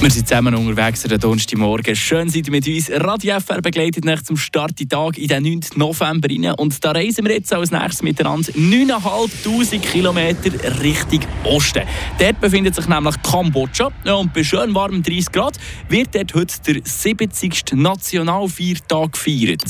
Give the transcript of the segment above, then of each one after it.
Wir sind zusammen unterwegs an Donnerstagmorgen. Schön seid ihr mit uns. Radio FR begleitet nach zum Start Tag in den 9. November rein. Und da reisen wir jetzt als nächstes miteinander 9'500 Kilometer Richtung Osten. Dort befindet sich nämlich Kambodscha. Und bei schön warmen 30 Grad wird dort heute der 70. Nationalfeiertag gefeiert.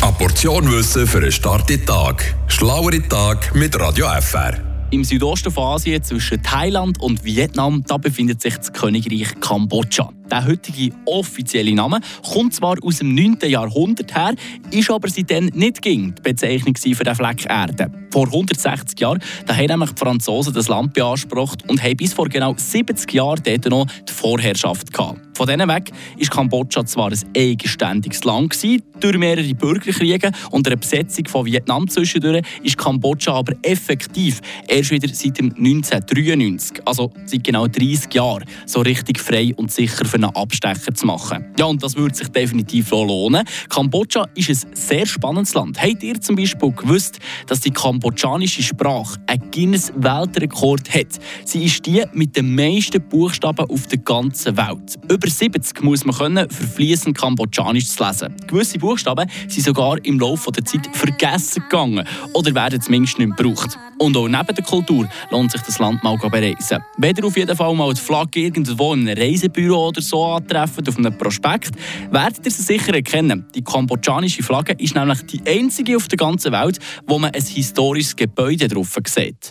Eine Portion Wissen für einen Start Tag. Schlauere Tag mit Radio FR. Im Südosten von Asien zwischen Thailand und Vietnam da befindet sich das Königreich Kambodscha. Der heutige offizielle Name kommt zwar aus dem 9. Jahrhundert her, ist aber seitdem nicht ging die Bezeichnung für den Fleck Erde. Vor 160 Jahren haben nämlich die Franzosen das Land beansprucht und haben bis vor genau 70 Jahren dort noch die Vorherrschaft gehabt. Von diesem weg war Kambodscha zwar ein eigenständiges Land, gewesen, durch mehrere Bürgerkriege und eine Besetzung von Vietnam zwischendurch ist Kambodscha aber effektiv erst wieder seit dem 1993, also seit genau 30 Jahren, so richtig frei und sicher für einen Abstecher zu machen. Ja, und das würde sich definitiv lohnen. Kambodscha ist ein sehr spannendes Land. Habt ihr zum Beispiel gewusst, dass die kambodschanische Sprache einen Guinness-Weltrekord hat? Sie ist die mit den meisten Buchstaben auf der ganzen Welt. Über 70 muss man können, für fließend Kambodschanisch zu lesen. Gewisse Buchstaben sind sogar im Laufe der Zeit vergessen gegangen oder werden zumindest nicht gebraucht. Und auch neben der Kultur lohnt sich das Land mal bereisen. Ihr auf jeden Fall mal die Flagge irgendwo in einem Reisebüro oder so antreffen, auf einem Prospekt, werdet ihr sie sicher erkennen. Die kambodschanische Flagge ist nämlich die einzige auf der ganzen Welt, wo man ein historisches Gebäude drauf sieht.